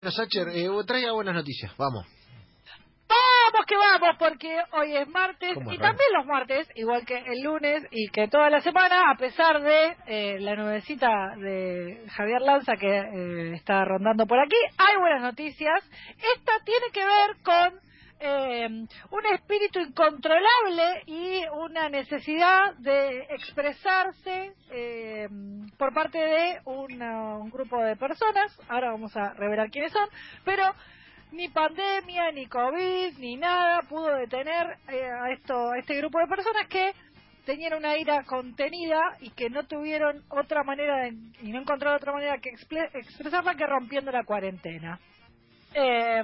Sacher, eh, traiga buenas noticias, vamos. Vamos que vamos, porque hoy es martes ¿Cómo y raro? también los martes, igual que el lunes y que toda la semana, a pesar de eh, la nubecita de Javier Lanza que eh, está rondando por aquí, hay buenas noticias. Esta tiene que ver con eh, un espíritu incontrolable y una necesidad de expresarse eh, por parte de un grupo de personas. Ahora vamos a revelar quiénes son, pero ni pandemia, ni COVID, ni nada pudo detener eh, a esto, a este grupo de personas que tenían una ira contenida y que no tuvieron otra manera de- y no encontraron otra manera que exple- expresarla que rompiendo la cuarentena. Eh,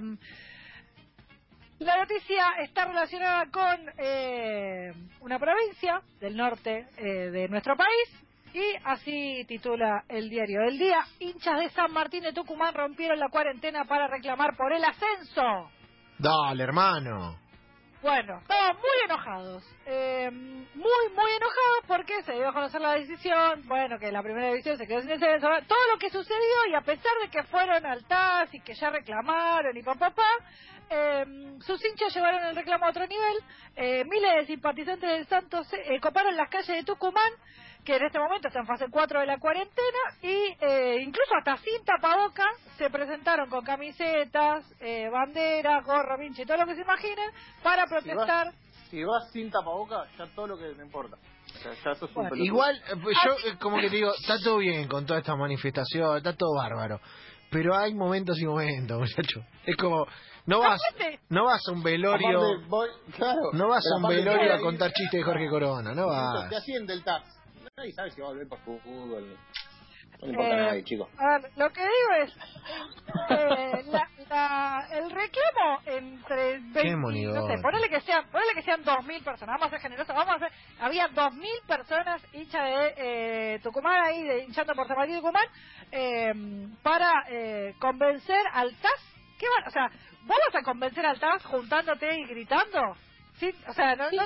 la noticia está relacionada con eh, una provincia del norte eh, de nuestro país y así titula el diario del día. Hinchas de San Martín de Tucumán rompieron la cuarentena para reclamar por el ascenso. Dale, hermano. Bueno, estaban muy enojados, eh, muy, muy enojados porque se dio a conocer la decisión, bueno, que la primera división se quedó sin ascenso, todo lo que sucedió y a pesar de que fueron al TAS y que ya reclamaron y papá, papá, eh, sus hinchas llevaron el reclamo a otro nivel, eh, miles de simpatizantes del Santos eh, coparon las calles de Tucumán, que en este momento está en fase 4 de la cuarentena, y eh, incluso hasta sin tapabocas se presentaron con camisetas, eh, banderas, gorro, vinche, todo lo que se imaginen, para protestar. Si vas sin tapaboca, ya todo lo que no importa. O sea, ya sos Bueno, un. Igual, eh, pues yo eh, como que te digo, está todo bien con toda esta manifestación, está todo bárbaro. Pero hay momentos y momentos, muchacho. Es como, no vas, no vas a un velorio, Aparte, voy- claro, no vas a un velorio te- a contar chistes de Jorge Corona, no Te vas. asciende el tax. Nadie sabe si va a volver por fútbol. No importa Eh, a nadie, chicos. A ver, lo que digo es, eh, la, la- el reclamo entre 20, monidón. no sé, ponele que sean, ponele que sean 2.000 personas, vamos a ser generosos, vamos a hacer, había 2.000 personas hinchas de eh, Tucumán ahí, de, hinchando por San Martín de Tucumán, eh, para eh, convencer al TAS, ¿qué van? O sea, ¿vos vas a convencer al TAS juntándote y gritando? Sí, o sea, no, no,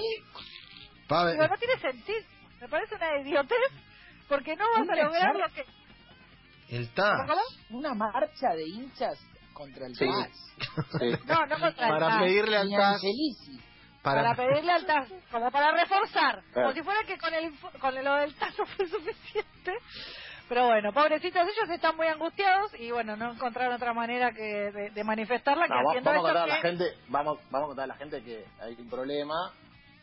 Pa- digo, no tiene sentido, me parece una idiotez, porque no vas a lograr lo que... el TAS. Una marcha de hinchas contra el Sí. TAS. Sí. No, no contra el Para TAS. pedirle al TAS, para, para, pedirle al TAS, como para reforzar, Claro. como si fuera que con el con lo del TAS no fue suficiente. Pero bueno, pobrecitos, ellos están muy angustiados y bueno, no encontraron otra manera que de, de manifestarla que va- haciendo vamos a la gente, vamos, vamos a contar a la gente que hay un problema,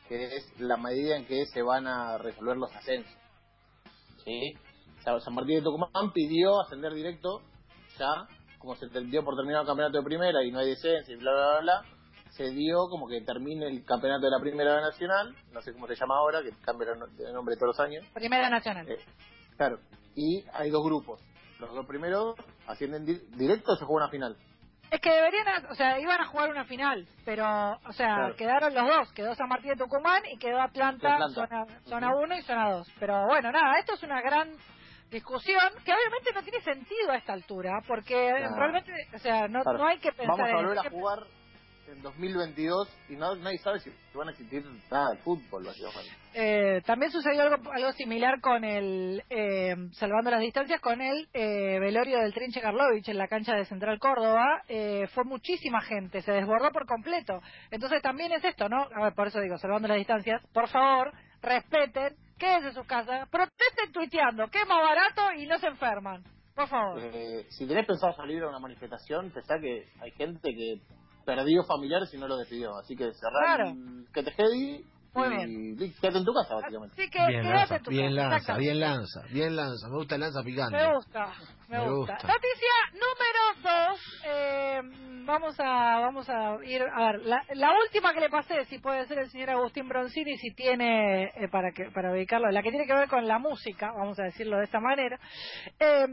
que es la medida en que se van a resolver los ascensos. ¿Sí? O sea, San Martín de Tucumán pidió ascender directo, ya, como se dio por terminado el campeonato de primera y no hay descenso y bla, bla, bla, bla, se dio como que termine el campeonato de la primera nacional, no sé cómo se llama ahora, que cambia de no- de nombre todos los años. Primera Nacional. Eh, claro, y hay dos grupos. Los dos primeros ascienden di- directo o se juega una final. Es que deberían, o sea, iban a jugar una final, pero, o sea, Claro. quedaron los dos, quedó San Martín de Tucumán y quedó Atlanta, Atlanta. zona, zona Ujú. 1 y zona 2. Pero bueno, nada, esto es una gran discusión que obviamente no tiene sentido a esta altura, porque Claro. realmente, o sea, no, no hay que pensar Vamos a en volver a que- jugar en 2022 y no, nadie sabe si van a existir nada de fútbol. Eh, también sucedió algo, algo similar con el, eh, salvando las distancias, con el eh, velorio del Trinche Karlovich en la cancha de Central Córdoba. Eh, fue muchísima gente, se desbordó por completo. Entonces también es esto, ¿no? A ver, por eso digo, salvando las distancias, por favor, respeten, quédense en sus casas, protesten tuiteando, que es más barato y no se enferman. Por favor. Eh, si tenés pensado salir a una manifestación, pensá que hay gente que perdió familiares y no lo despidió. Así que cerrar Claro. el que te quede Muy y li- quédate en tu casa, básicamente. Así que bien quédate lanza, en tu bien casa, lanza, bien lanza, bien lanza. Me gusta el lanza picante. Me gusta, me, Me gusta. gusta. Noticia número dos. eh, vamos a vamos a ir a ver la, la última que le pasé, si puede ser el señor Agustín Broncini, si tiene eh, para que para ubicarlo, la que tiene que ver con la música, vamos a decirlo de esta manera, eh,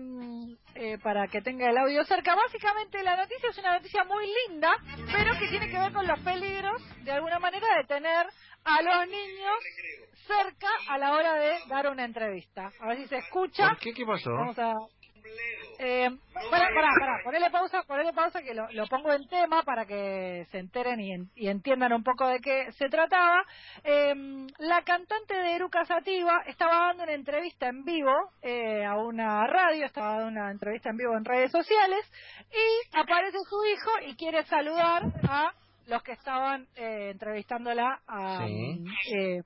eh, para que tenga el audio cerca. Básicamente la noticia es una noticia muy linda, pero que tiene que ver con los peligros, de alguna manera, de tener a los niños cerca a la hora de dar una entrevista. A ver si se escucha. ¿Por qué? ¿Qué pasó? Vamos a. Eh, pará, pará, pará, ponele pausa, ponele pausa que lo, lo pongo en tema para que se enteren y, en- y entiendan un poco de qué se trataba. Eh, la cantante de Eruca Sativa estaba dando una entrevista en vivo eh, a una radio, estaba dando una entrevista en vivo en redes sociales y aparece su hijo y quiere saludar a los que estaban eh, entrevistándola a, Sí. eh,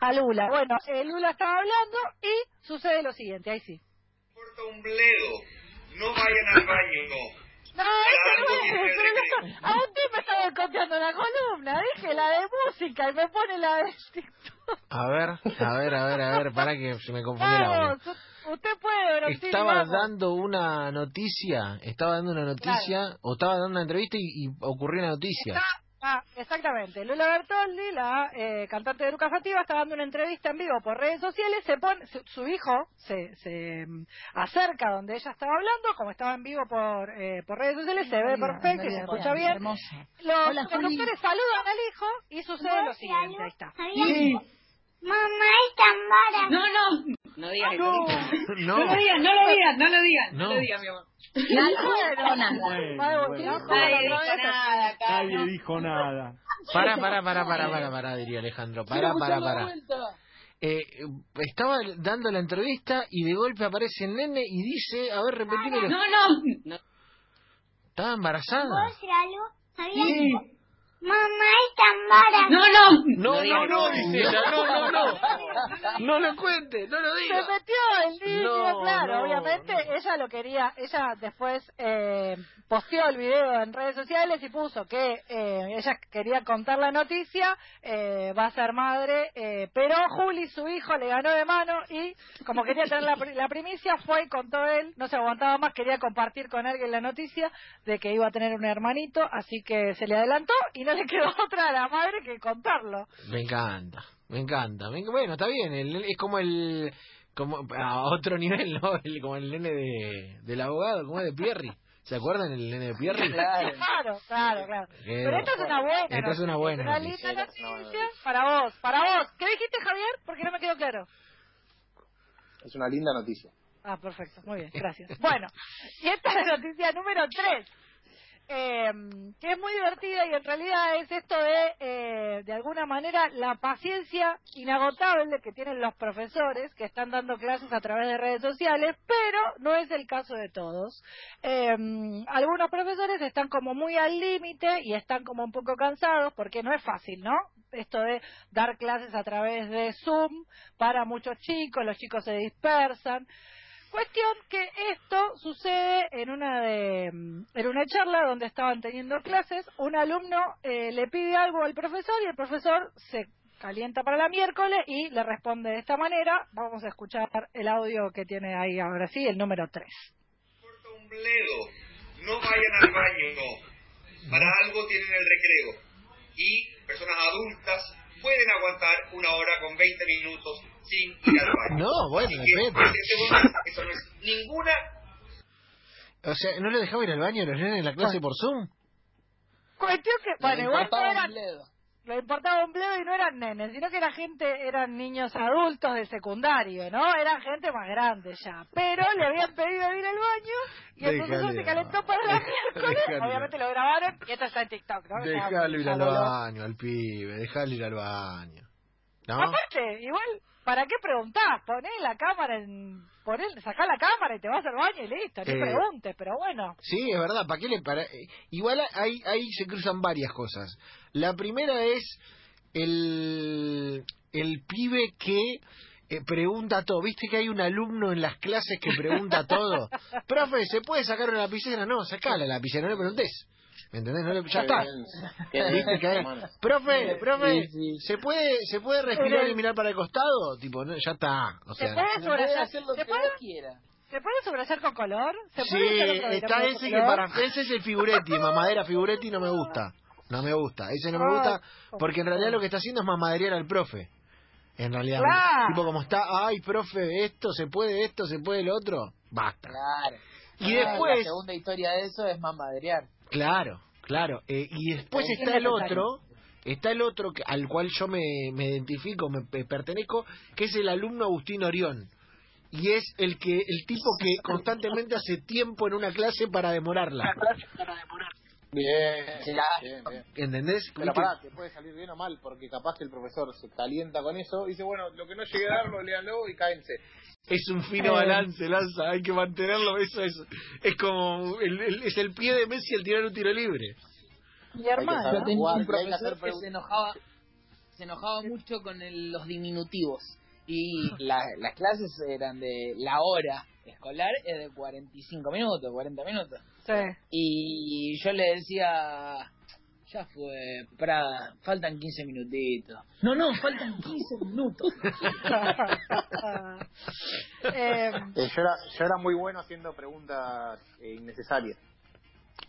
a Lula. Bueno, eh, Lula estaba hablando y sucede lo siguiente, ahí sí. importa un bledo. No vayan al baño. No, ese no es, a un tipo estaba copiando la columna, dije la de música y me pone la de TikTok. A ver, a ver, a ver, a ver, para que se me confundió el Estaba dando una noticia, estaba dando una noticia, o estaba dando una entrevista y, y ocurrió una noticia. Ah, exactamente. Lula Bertoldi, la eh, cantante de Eruca Sativa, está dando una entrevista en vivo por redes sociales. Se pone, su, su hijo se, se mm, acerca donde ella estaba hablando, como estaba en vivo por, eh, por redes sociales, se ve perfecto y se escucha bien. Los Hola, Juli. conductores saludan al hijo y sucede lo siguiente. Ahí está. Mamá es tan vara. No, no. No digas eso. No, No lo digas, no lo digas, no lo digas. No. No lo digas, mi amor. ¿no? Nadie ¿Cómo dijo nada acá. Nadie ¿no? dijo nada. para, para, para, para, para, para, diría Alejandro, para, para, para. Eh, estaba dando la entrevista y de golpe aparece el nene y dice, a ver, repetímelo. No, no. no. Estaba embarazada. ¿Puedo decir algo? ¿Sabías mamá es tan vara? No, no. No, no, no, ella, no, no, no. No lo cuente, no lo Se diga. metió el niño, No, claro, no, obviamente no. ella lo quería, ella después eh, posteó el video en redes sociales y puso que eh, ella quería contar la noticia, eh, va a ser madre, eh, pero Juli, su hijo, le ganó de mano y como quería tener la, pri- la primicia, fue y contó él, no se aguantaba más, quería compartir con alguien la noticia de que iba a tener un hermanito, así que se le adelantó y no le quedó otra a la madre que contarlo. Me encanta, me encanta. Me- bueno, está bien, el- es como el... como a otro nivel, ¿no? El- como el nene de, del abogado, como es de Pierri. ¿Se acuerdan el nene de Pierri? Claro. Claro, claro, claro. Eh, Pero esta es una buena esta es una buena Una noticia. linda noticia. para vos, para vos. ¿Qué dijiste, Javier? Porque no me quedó claro. Es una linda noticia. Ah, perfecto, muy bien, gracias. Bueno, y esta es la noticia número 3, que es muy divertida y en realidad es esto de, eh, de alguna manera, la paciencia inagotable que tienen los profesores que están dando clases a través de redes sociales, pero no es el caso de todos. Eh, algunos profesores están como muy al límite y están como un poco cansados porque no es fácil, ¿no? Esto de dar clases a través de Zoom para muchos chicos, los chicos se dispersan. Cuestión que esto sucede en una de mm, en una charla donde estaban teniendo clases, un alumno eh, le pide algo al profesor y el profesor se calienta para la miércoles y le responde de esta manera. Vamos a escuchar el audio que tiene ahí ahora sí, el número 3. importa un bledo. No vayan al baño. Para algo tienen el recreo. Y personas adultas pueden aguantar una hora con 20 minutos sin ir al baño. No, bueno, que, respetemos, eso no es ninguna O sea, ¿no le dejaba ir al baño a los nenes en la clase por Zoom? Cuestión que, bueno, igual lo importaba un bledo y no eran nenes, sino que era gente, eran niños adultos de secundario, ¿no? Eran gente más grande ya. Pero le habían pedido ir al baño y el profesor se calentó al para la miércoles. Obviamente lo grabaron y esto está en TikTok, ¿no? Dejalo ir al baño, al pibe, dejalo ir al baño. ¿No? Aparte, igual, ¿para qué preguntás? Poné la cámara en... Poné, sacá la cámara y te vas al baño y listo, ni Eh, preguntes, pero bueno. Sí, es verdad, ¿para qué le para? Igual ahí, ahí se cruzan varias cosas. La primera es el, el pibe que eh, pregunta todo. ¿Viste que hay un alumno en las clases que pregunta todo? Profe, ¿se puede sacar una lapicera? No, sacala la lapicera, no le preguntes. ¿Me entendés? No le- ya está. ¿Viste que. Profe, profe, Sí, sí. ¿se puede se puede respirar y mirar para el costado? Tipo, no, ya está. O ¿Se sea, puede Puede subrayar, hacer lo ¿se puede. ¿se puede con color? ¿Se Sí, puede otro está ese que para ese es el figuretti, mamadera figuretti no me gusta. No me gusta, ese no me gusta porque en realidad lo que está haciendo es mamaderear al profe. En realidad, Claro. tipo como está, ay, profe, esto se puede, esto se puede, lo otro, basta. Claro. Y después- La segunda historia de eso es mamadrear. Claro, claro. eh, y después está el otro, está el otro que- al cual yo me, me identifico, me, me pertenezco, que es el alumno Agustín Orión. y es el que el tipo que constantemente hace tiempo en una clase para demorarla. Bien, Claro. bien, bien. ¿Entendés? Pero pará, te puede salir bien o mal, porque capaz que el profesor se calienta con eso y dice, bueno, lo que no llegue a darlo, léanlo y cáense. Es un fino balance, Lanza, hay que mantenerlo, eso es, es como, el, el- es el pie de Messi al tirar un tiro libre. Mi que hermano. un hay que hacer profesor que preguntas. se enojaba, se enojaba mucho con el- los diminutivos. Y la- las clases eran de la hora escolar es de 45 minutos, 40 minutos. Sí. Y yo le decía, ya fue, Prada, faltan 15 minutitos. No, no, faltan 15 minutos. eh, Eh, yo, era, yo era muy bueno haciendo preguntas eh, innecesarias.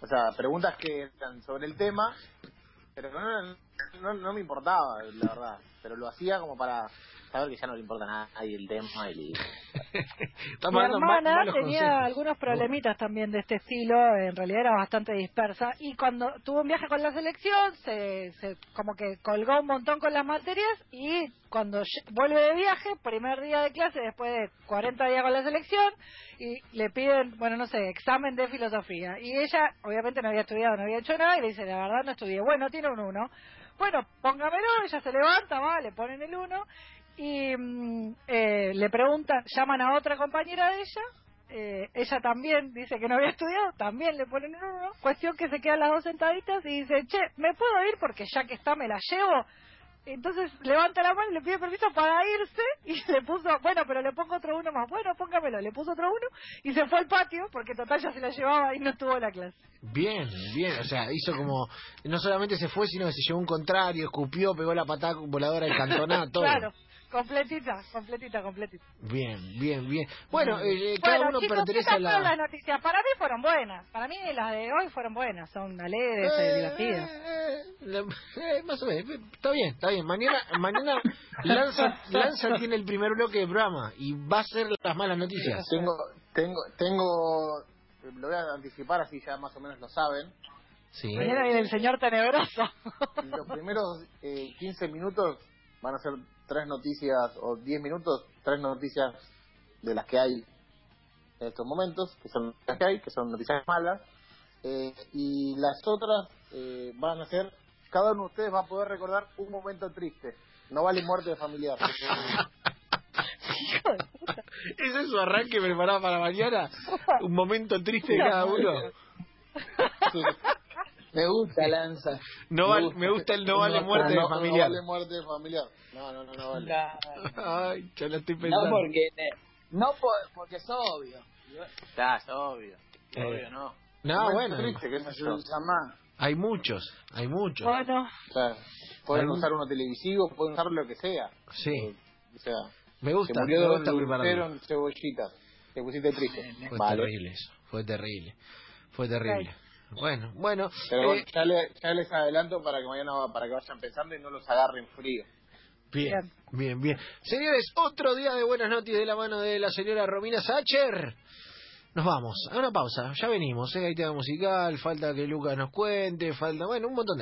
O sea, preguntas que eran sobre el tema, pero no, no, no me importaba, la verdad. Pero lo hacía como para saber que ya no le importa a nadie el tema y mi hermana tenía consejos. algunos problemitas también de este estilo, en realidad era bastante dispersa y cuando tuvo un viaje con la selección se, se como que colgó un montón con las materias y cuando vuelve de viaje, primer día de clase después de 40 días con la selección y le piden, bueno, no sé, examen de filosofía y ella obviamente no había estudiado, no había hecho nada y le dice, la verdad no estudié, bueno, tiene un 1. Bueno, póngamelo, ella se levanta, va, le ponen el 1 y mm, eh, le preguntan, llaman a otra compañera de ella, eh, ella también dice que no había estudiado, también le ponen un uno, cuestión que se quedan las dos sentaditas y dice, che, ¿me puedo ir porque ya que está me la llevo? Entonces levanta la mano y le pide permiso para irse y le puso, bueno, pero le pongo otro uno más, bueno, póngamelo, le puso otro uno y se fue al patio porque total ya se la llevaba y no estuvo en la clase. Bien, bien, o sea, hizo como, no solamente se fue, sino que se llevó un contrario, escupió, pegó la patada voladora del cantoná, todo. Claro, completita, completita, completita. Bien, bien, bien. Bueno, eh, cada bueno, uno chicos, pertenece a la... las noticias. Para mí fueron buenas. Para mí las de hoy fueron buenas. Son alegres, eh, Eh, divertidas. eh, eh, más o menos, está bien, está bien. Mañana, mañana Lanza, Lanza tiene el primer bloque de programa y va a ser las malas noticias. Tengo, tengo, tengo, lo voy a anticipar así ya más o menos lo saben. Sí. Mañana viene el señor tenebroso. Los primeros eh, 15 minutos van a ser tres noticias, o 10 minutos, tres noticias de las que hay en estos momentos, que son las que hay, que son noticias malas. Eh, y las otras eh, van a ser, cada uno de ustedes va a poder recordar un momento triste. No vale muerte de familiar. ¿Ese es su arranque preparado para mañana? Un momento triste de cada uno. Sí. Me gusta Lanza. No vale- me gusta el no vale muerte de no, familiar. No vale muerte de familiar. No, no, no, no vale. Ay, ya lo estoy No pensando. porque no por- porque es obvio. Ya, es obvio. Eh, Obvio, no. No, bueno, triste, No se más. hay muchos, hay muchos. Bueno, Claro. Pueden usar uno televisivo, pueden usar lo que sea. Sí, O sea, me gusta, se murió me gusta en cebollitas. Te pusiste triste. Fue Vale. terrible eso, fue terrible, fue terrible. Bueno, bueno, Pero eh, ya, le- ya les adelanto para que mañana para que vayan pensando y no los agarren frío. bien, bien, bien. Señores, otro día de buenas noticias de la mano de la señora Romina Sacher. Nos vamos, a una pausa, ya venimos, ¿eh? hay tema musical, falta que Lucas nos cuente, falta, bueno, un montón de cosas.